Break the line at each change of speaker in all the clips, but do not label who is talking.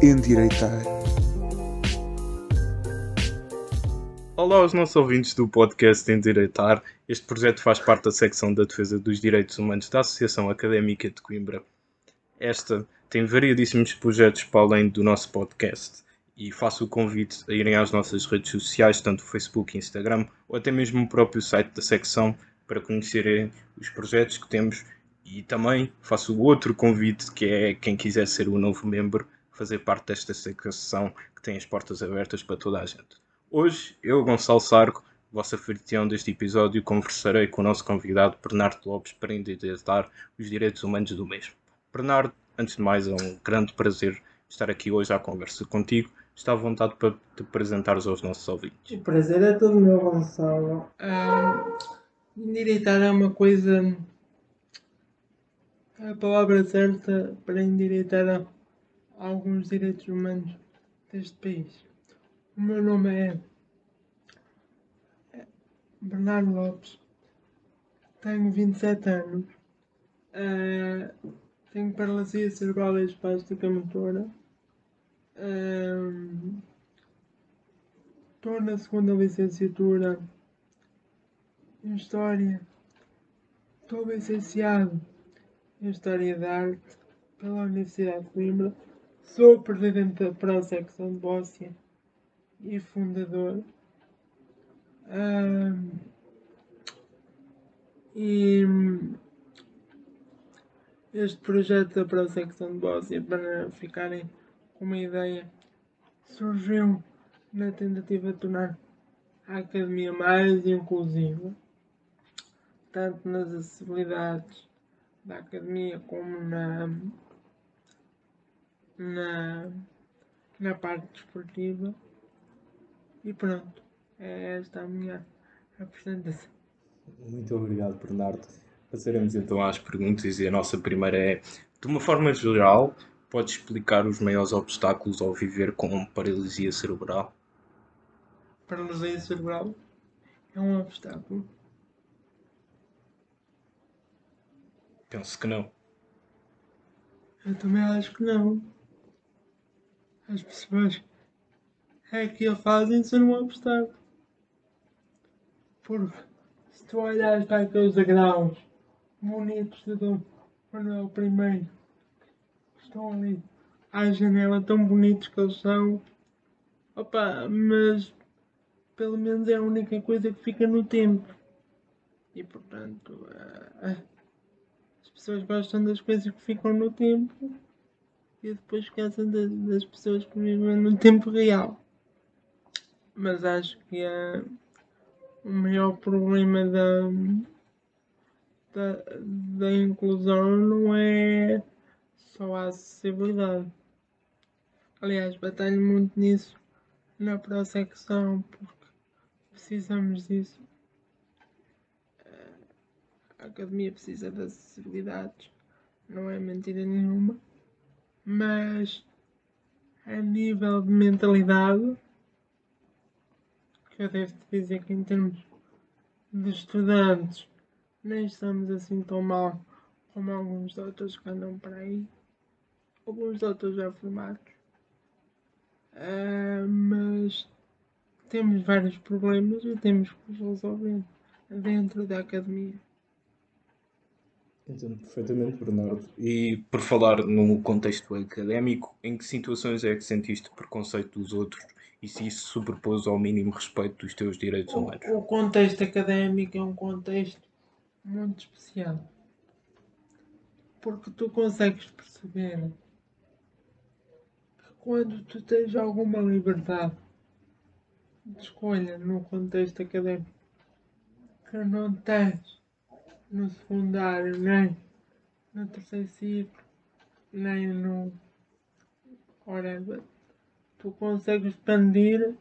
Endireitar.
Olá aos nossos ouvintes do podcast Endireitar. Este projeto faz parte da secção da defesa dos direitos humanos da Associação Académica de Coimbra. Esta tem variadíssimos projetos para além do nosso podcast e faço o convite a irem às nossas redes sociais, tanto Facebook e Instagram, ou até mesmo o próprio site da secção, para conhecerem os projetos que temos e também faço outro convite que é quem quiser ser o novo membro, fazer parte desta secção que tem as portas abertas para toda a gente. Hoje, eu, Gonçalo Sarco, vosso anfitrião deste episódio, conversarei com o nosso convidado Bernardo Lopes para identificar os direitos humanos do mesmo. Bernardo, antes de mais, é um grande prazer estar aqui hoje à conversa contigo está à vontade para te apresentares aos nossos ouvintes.
O prazer é todo meu, Gonçalo. Ah, endireitar é uma coisa. A palavra certa para endireitar alguns direitos humanos deste país. O meu nome é Bernardo Lopes, tenho 27 anos, uh, tenho paralisia cerebral e espástica motora Estou na segunda licenciatura em História. Estou licenciado em História da Arte pela Universidade de Coimbra. Sou presidente da Prosecção de Bóssia e fundador. Um, e este projeto da Prosecção de Bóssia para ficarem uma ideia surgiu na tentativa de tornar a academia mais inclusiva, tanto nas acessibilidades da academia como na, na, na parte desportiva. E pronto, é esta a minha apresentação.
Muito obrigado, Bernardo. Passaremos então às perguntas e a nossa primeira é, de uma forma geral, Pode explicar os maiores obstáculos ao viver com paralisia cerebral?
Paralisia cerebral é um obstáculo?
Penso que não.
Eu também acho que não. As pessoas é que a fazem ser um obstáculo. Porque se tu olhares para aqueles degraus bonitos de Dom Manuel I estão ali à janela, tão bonitos que eles são. Opa, mas pelo menos é a única coisa que fica no tempo. E portanto, uh, as pessoas gostam das coisas que ficam no tempo e depois esquecem das, das pessoas que vivem no tempo real. Mas acho que é o maior problema da, da, da inclusão não é só a acessibilidade. Aliás, batalho muito nisso na prosecção porque precisamos disso. A academia precisa de acessibilidades, não é mentira nenhuma, mas a nível de mentalidade, que eu devo dizer que em termos de estudantes nem estamos assim tão mal como alguns outros que andam por aí alguns outros já formados. Uh, mas temos vários problemas e temos que os resolver dentro da academia.
Entendo perfeitamente, Bernardo. E por falar no contexto académico, em que situações é que sentiste preconceito dos outros e se isso sobrepôs ao mínimo respeito dos teus direitos humanos?
O, o contexto académico é um contexto muito especial. Porque tu consegues perceber quando tu tens alguma liberdade de escolha no contexto académico que não tens no secundário, nem no terceiro ciclo, nem no whatever, tu consegues expandir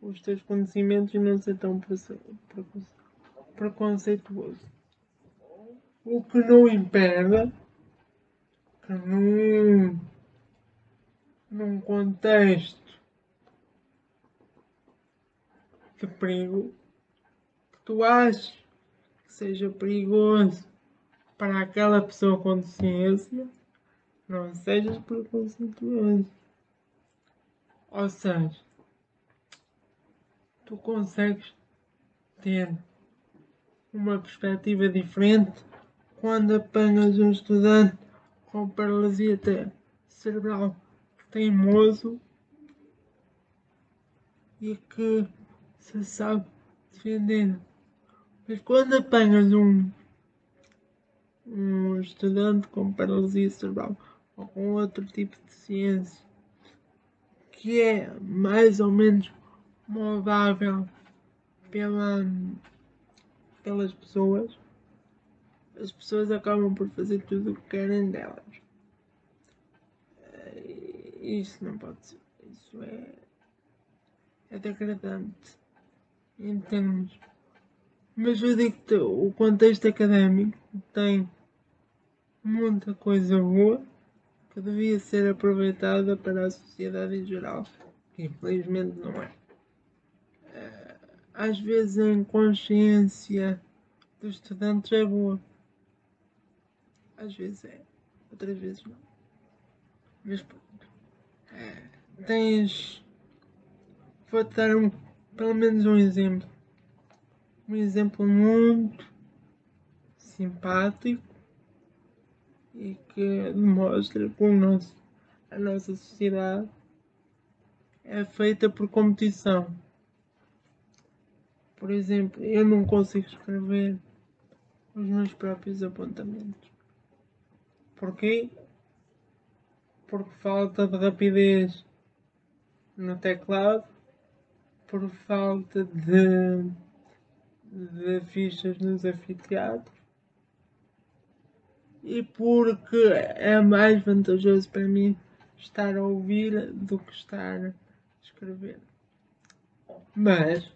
os teus conhecimentos e não ser tão preconceituoso. O que não impede que num num contexto de perigo que tu achas que seja perigoso para aquela pessoa com deficiência, não sejas preconceituoso. Ou seja, tu consegues ter uma perspectiva diferente quando apanhas um estudante com paralisia cerebral teimoso e que se sabe defender. Mas quando apanhas um, um estudante com paralisia cerebral ou com outro tipo de ciência que é mais ou menos moldável pela, pelas pessoas, as pessoas acabam por fazer tudo o que querem delas. Eh, isso não pode ser. Isso é, é degradante em termos. Mas eu digo que o contexto académico tem muita coisa boa que devia ser aproveitada para a sociedade em geral, que infelizmente não é. Eh, às vezes a inconsciência dos estudantes é boa. Às vezes é, outras vezes não. Mas pronto. É, tens. Vou-te dar um, pelo menos um exemplo. Um exemplo muito simpático e que demonstra que o nosso, a nossa sociedade é feita por competição. Por exemplo, eu não consigo escrever os meus próprios apontamentos. Porquê? Por falta de rapidez no teclado, por falta de, de fichas nos anfiteatros e porque é mais vantajoso para mim estar a ouvir do que estar a escrever. Mas,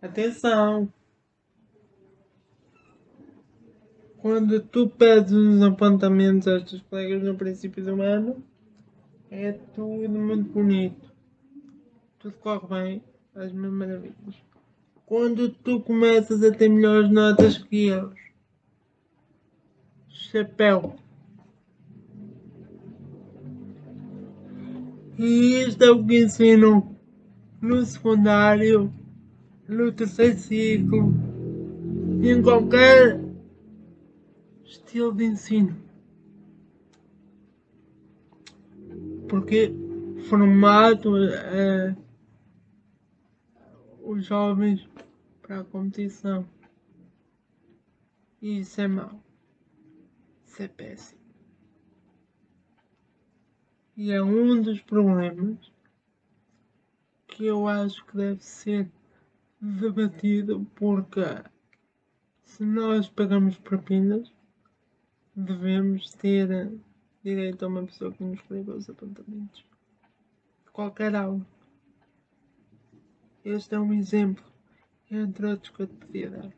atenção! Quando tu pedes uns apontamentos aos teus colegas no princípio do ano, é tudo muito bonito. Tudo corre bem, faz mil maravilhas. Quando tu começas a ter melhores notas que eles, chapéu. E isto é o que ensino no secundário, no terceiro ciclo em qualquer estilo de ensino. Porque formato uh, os jovens para a competição. E isso é mau. Isso é péssimo. E é um dos problemas que eu acho que deve ser debatido porque se nós pagamos propinas devemos ter direito a uma pessoa que nos escreva os apontamentos qualquer aula. Este é um exemplo, entre outros que eu te podia dar.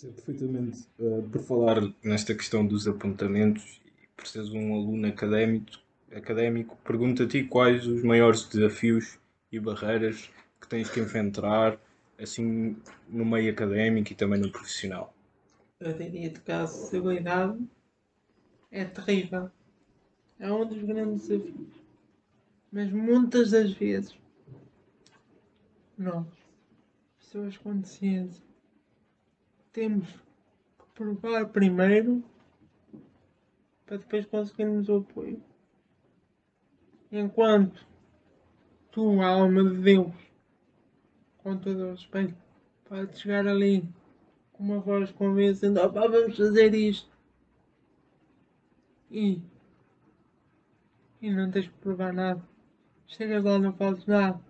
Perfeitamente. Uh, por falar nesta questão dos apontamentos, e por seres um aluno académico, académico pergunto a ti quais os maiores desafios e barreiras que tens que enfrentar, assim, no meio académico e também no profissional.
Eu diria que a acessibilidade é terrível. É um dos grandes desafios. Mas muitas das vezes, nós, pessoas com deficiência, temos que provar primeiro para depois conseguirmos o apoio. Enquanto tu, alma de Deus, com todo o respeito, pode chegar ali com uma voz convencendo, opá, vamos fazer isto. E, e não tens que provar nada. Chegas lá, não fazes nada.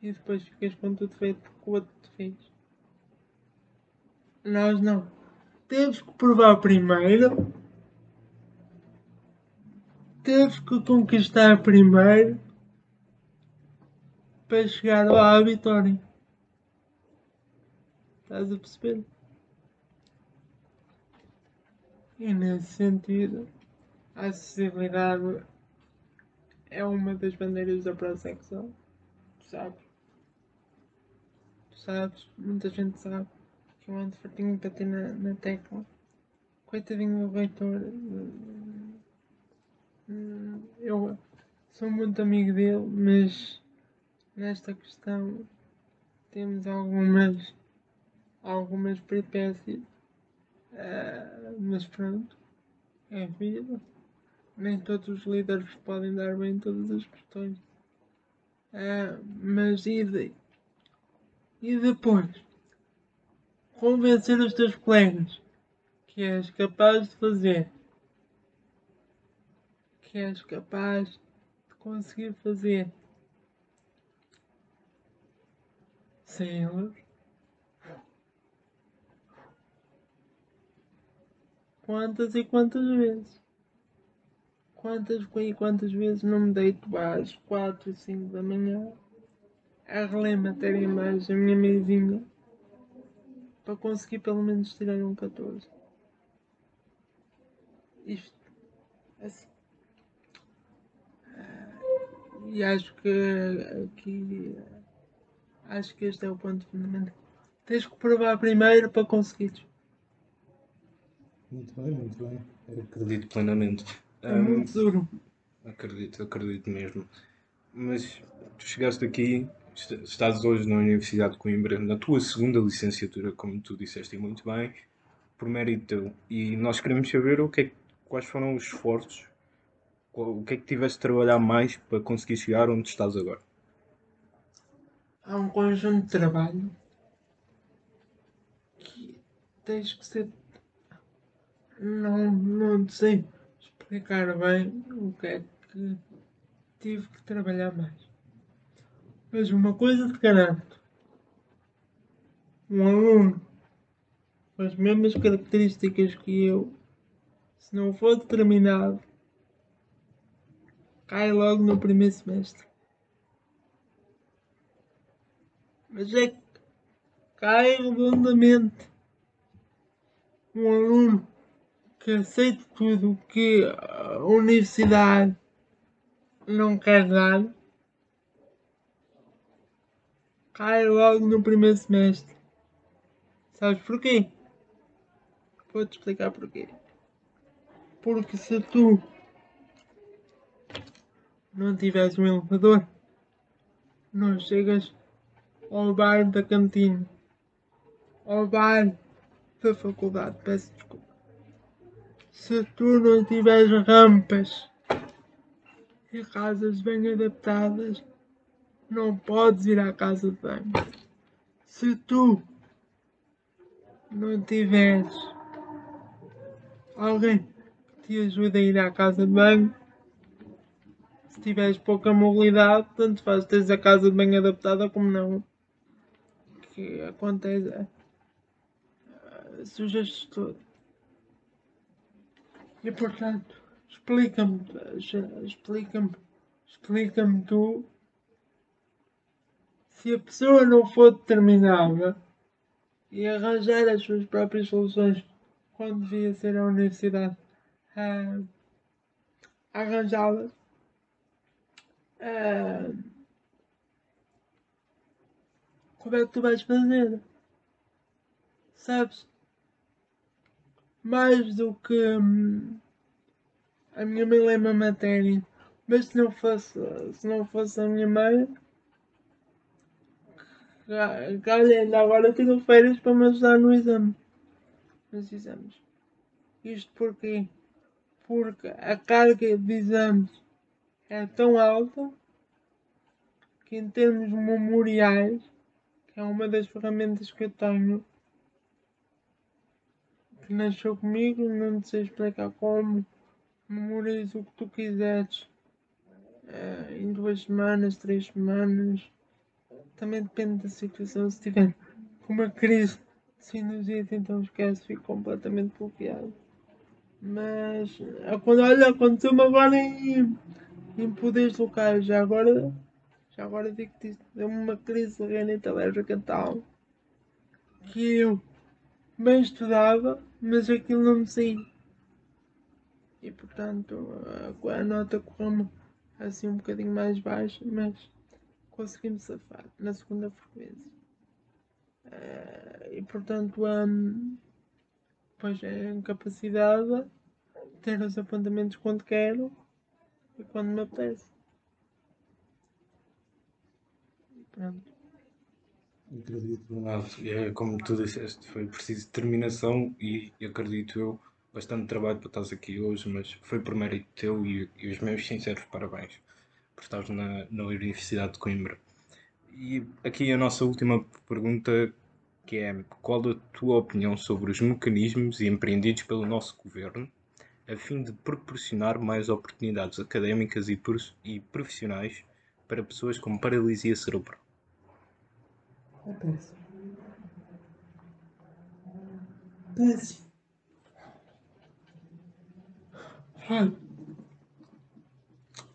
E depois ficas com tudo feito com o outro fez. Nós não. Temos que provar primeiro. Temos que conquistar primeiro para chegar lá à vitória. Estás a perceber? E nesse sentido, a acessibilidade é uma das bandeiras da prosexual. Sabes? Sabes? Muita gente sabe que eu ando fartinho para ter na, na tecla. Coitadinho do reitor. Eu sou muito amigo dele, mas nesta questão temos algumas algumas peripécias. Uh, mas pronto, é vida. Nem todos os líderes podem dar bem em todas as questões. Uh, mas e, e depois? Convencer os teus colegas que és capaz de fazer. Que és capaz de conseguir fazer. Sem eles. Quantas e quantas vezes? Quantas e quantas vezes não me deito às 4 e 5 da manhã a reler matéria mais a minha mesinha para conseguir pelo menos tirar um 14. Isto assim. Uh, e acho que aqui acho que este é o ponto fundamental. Tens que provar primeiro para conseguires.
Muito bem, muito bem. acredito plenamente.
É muito duro.
Acredito, acredito mesmo. Mas tu chegaste aqui, estás hoje na Universidade de Coimbra, na tua segunda licenciatura, como tu disseste muito bem, por mérito teu. E nós queremos saber o que é, quais foram os esforços, o que é que tiveste de trabalhar mais para conseguir chegar onde estás agora.
Há um conjunto de trabalho que tens que ser não, não sei explicar bem o que é que tive que trabalhar mais. Mas uma coisa te garanto: um aluno com as mesmas características que eu, se não for determinado, cai logo no primeiro semestre. Mas é que cai redondamente. Um aluno que aceito tudo o que a universidade não quer dar, cai logo no primeiro semestre. Sabes porquê? Vou-te explicar porquê. Porque se tu não tiveres um elevador, não chegas ao bar da cantina, ao bar da faculdade, peço desculpa. Se tu não tiveres rampas e casas bem adaptadas, não podes ir à casa de banho. Se tu não tiveres alguém que te ajude a ir à casa de banho, se tiveres pouca mobilidade, tanto faz teres a casa de banho adaptada como não. Que acontece é sujas todo. E portanto, explica-me, explica-me, explica-me tu se a pessoa não for determinada e arranjar as suas próprias soluções quando devia ser a universidade a, arranjá-las. como é que tu vais fazer? Sabes? mais do que hum, a minha mãe lê uma matéria, mas se não fosse, se não fosse a minha mãe, ainda agora tenho férias para me ajudar no exame. Nos exames. Isto porquê? Porque a carga de exames é tão alta que em termos memoriais, que é uma das ferramentas que eu tenho, que nasceu comigo, não sei explicar como. Memoriza o que tu quiseres. Uh, em duas semanas, três semanas. Também depende da situação. Se tiver uma crise de sinusite, então esquece, fico completamente bloqueado. Mas quando olha, aconteceu-me agora em, em poderes locais. Já agora, já agora digo-te isto. Deu-me uma crise de renite alérgica tal que eu bem estudava mas aquilo não me saía. E portanto a, nota correu assim um bocadinho mais baixa, mas consegui-me safar na segunda frequência. Uh, e portanto, um, pois é incapacidade ter os apontamentos quando quero e quando me apetece. Pronto.
Acredito, Bernardo, é, como tu disseste, foi preciso determinação e acredito eu bastante trabalho para estás aqui hoje, mas foi por mérito teu e, e os meus sinceros parabéns por estar na, na Universidade de Coimbra. E aqui a nossa última pergunta, que é qual a tua opinião sobre os mecanismos empreendidos pelo nosso governo a fim de proporcionar mais oportunidades académicas e, e profissionais para pessoas com paralisia cerebral?
Péssimo. Péssimo.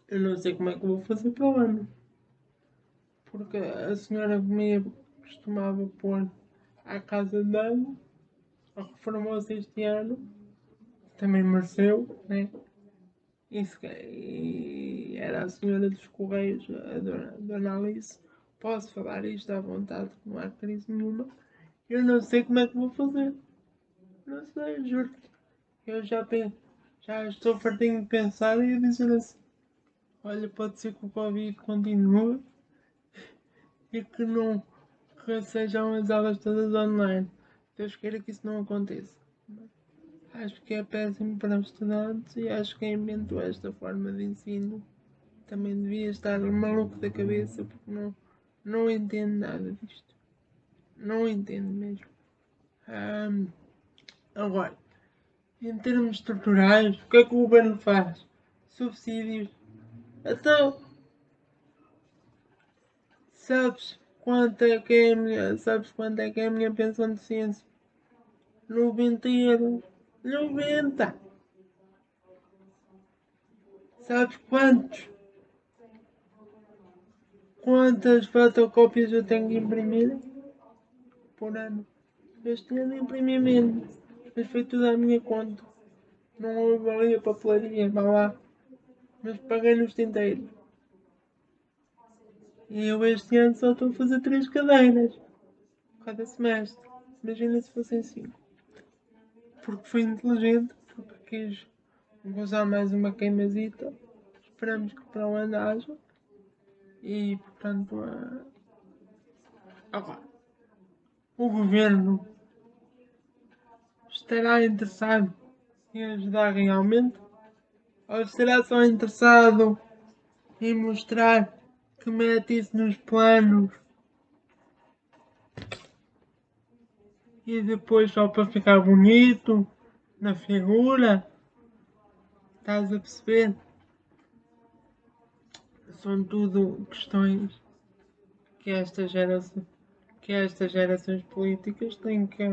Eu não sei como é que vou fazer para o ano. Porque a senhora me costumava pôr à casa de banho. Reformou-se este ano. Também mereceu, né? Isso, e era a senhora dos Correios, a dona, a dona Alice. Posso falar isto à vontade, não há crise nenhuma. Eu não sei como é que vou fazer. Não sei, juro. Eu já, já estou fartinho de pensar e dizer assim: olha, pode ser que o Covid continue e que não que sejam as aulas todas online. Deus queira que isso não aconteça. Acho que é péssimo para os estudantes e acho que quem inventou esta forma de ensino também devia estar maluco da cabeça porque não não entendo nada disto. Não entendo mesmo. Um, agora, em termos estruturais, o que é que o governo faz? Subsídios. Então, sabes quanto é que é a minha, sabes quanto é que é a minha pensão de ciência? 90 euros. 90! Sabes quantos? Quantas fotocópias eu tenho que imprimir por ano? Este ano imprimi menos, mas foi tudo à minha conta. Não houve ali a papelaria, vá lá. Mas paguei nos tinteiros. E eu este ano só estou a fazer três cadeiras. Cada semestre. Imagina se fossem cinco. Porque fui inteligente, porque quis usar mais uma queimazita. Esperamos que para o ano haja. E, portanto, uh, agora, o governo estará interessado em ajudar realmente? Ou estará só interessado em mostrar que mete isso nos planos e depois só para ficar bonito na figura? Estás a perceber? são tudo questões que esta geração que estas gerações políticas têm que,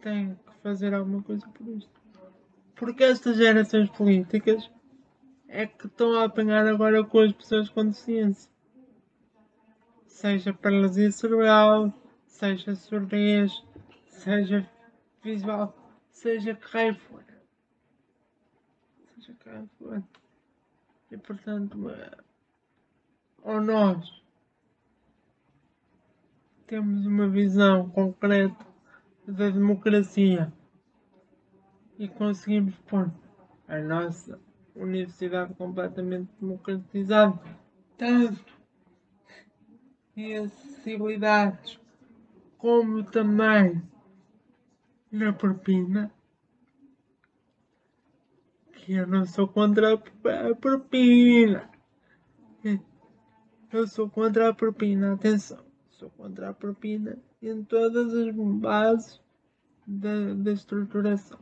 têm que fazer alguma coisa por isto. Porque estas gerações políticas é que estão a apanhar agora com as pessoas com deficiência. Seja paralisia cerebral, seja surdez, seja visual, seja que raio for. Seja que raio for. E portanto, ou nós temos uma visão concreta da democracia e conseguimos pôr a nossa universidade completamente democratizada, tanto em acessibilidades como também na propina, que eu não sou contra a propina. Eu sou contra a propina, atenção. Sou contra a propina em todas as bases da, da estruturação.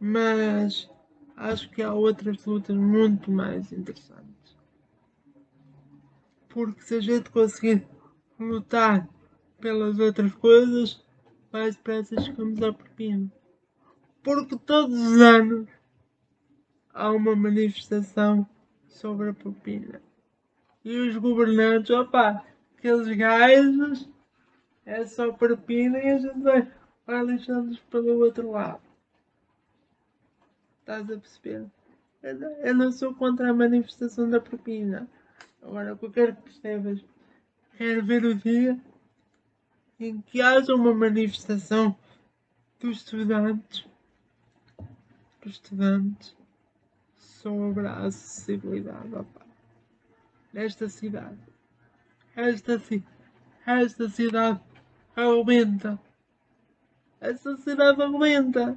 Mas acho que há outras lutas muito mais interessantes. Porque se a gente conseguir lutar pelas outras coisas, mais depressa chegamos à propina. Porque todos os anos há uma manifestação sobre a propina. E os governantes, opa, aqueles gajos é só propina e a gente vai, vai lixando-os pelo outro lado. Estás a perceber? Eu não sou contra a manifestação da propina. Agora, o que eu quero que percebas, quero ver o dia em que haja uma manifestação dos estudantes, dos estudantes sobre a acessibilidade. Opa nesta cidade. esta, ci- esta cidade aumenta. Esta cidade aumenta.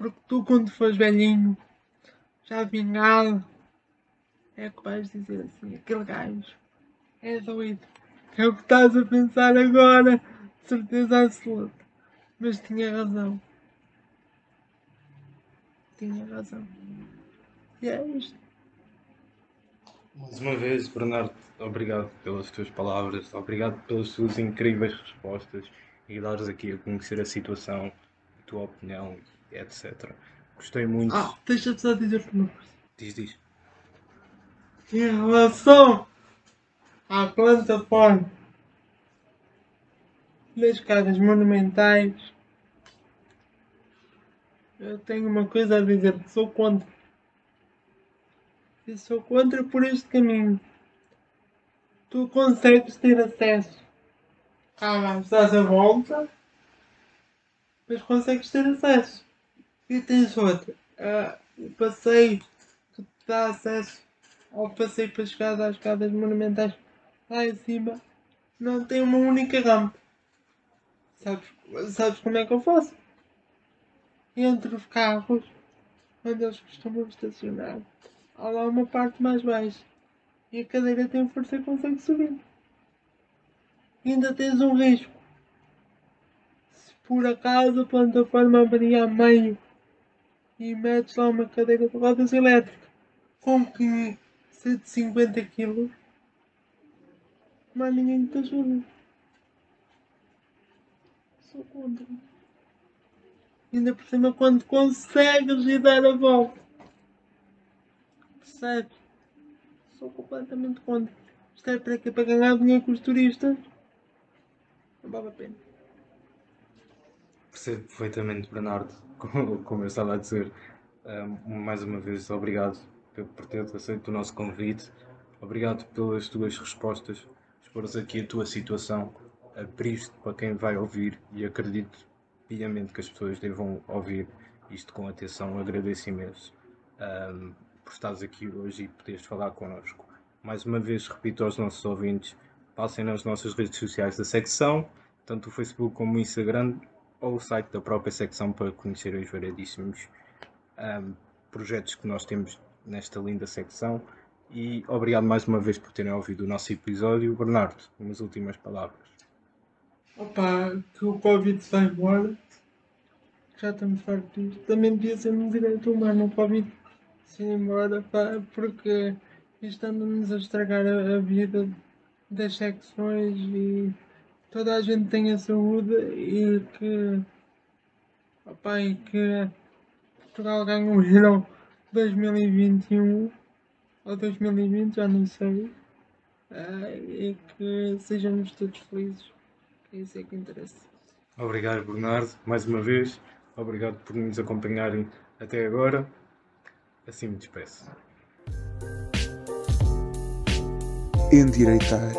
Porque tu, quando fores velhinho, já vingado, é que vais dizer assim: aquele gajo é doido. É o que estás a pensar agora, certeza absoluta. Mas tinha razão. Tinha razão. E é isto.
Mais uma vez, Bernardo, obrigado pelas tuas palavras, obrigado pelas tuas incríveis respostas e dares aqui a conhecer a situação, tua opinião, etc. Gostei muito.
Ah, deixa-me só dizer-te uma coisa.
Diz, diz.
Em relação à plataforma das casas monumentais, eu tenho uma coisa a dizer sou contra. E sou contra por este caminho. Tu consegues ter acesso à estás à volta, mas consegues ter acesso. E tens outra. ah, o passeio que te dá acesso ao passeio para chegar às escadas monumentais lá em cima não tem uma única rampa. Sabes, sabes como é que eu faço? Entre os carros onde eles costumam estacionar, há lá uma parte mais baixa e a cadeira tem força e consegue subir. E ainda tens um risco. Por acaso a plataforma abrir a meio e metes lá uma cadeira de rodas elétrica com que 150 kg, mas ninguém te ajuda. Sou contra. Ainda por cima quando consegues ir dar a volta. Percebes? Sou completamente contra. Isto é para quê? Para ganhar dinheiro com os turistas? Não vale a pena.
Percebo perfeitamente, Bernardo, como, eu estava a dizer. Ahm, mais uma vez, obrigado por, teres aceito o nosso convite. Obrigado pelas tuas respostas, expores aqui a tua situação, abriste para quem vai ouvir e acredito piamente que as pessoas devam ouvir isto com atenção. Agradeço imenso ahm, por estares aqui hoje e poderes falar connosco. Mais uma vez, repito aos nossos ouvintes, passem nas nossas redes sociais da secção, tanto o Facebook como o Instagram, ou o site da própria secção para conhecerem os variedíssimos ahm, projetos que nós temos nesta linda secção. E obrigado mais uma vez por terem ouvido o nosso episódio. Bernardo, umas últimas palavras.
Opa, que o Covid vai embora. Já estamos fartos. Também devia ser um direito humano o Covid se ir embora, pá, porque isto anda-nos a estragar a vida das secções e toda a gente tenha saúde e que, opa, e que Portugal ganhe o Euro 2021 ou 2020, já não sei. Ah, e que sejamos todos felizes. É isso é que interessa.
Obrigado, Bernardo, mais uma vez. Obrigado por nos acompanharem até agora. Assim me despeço.
Endireitar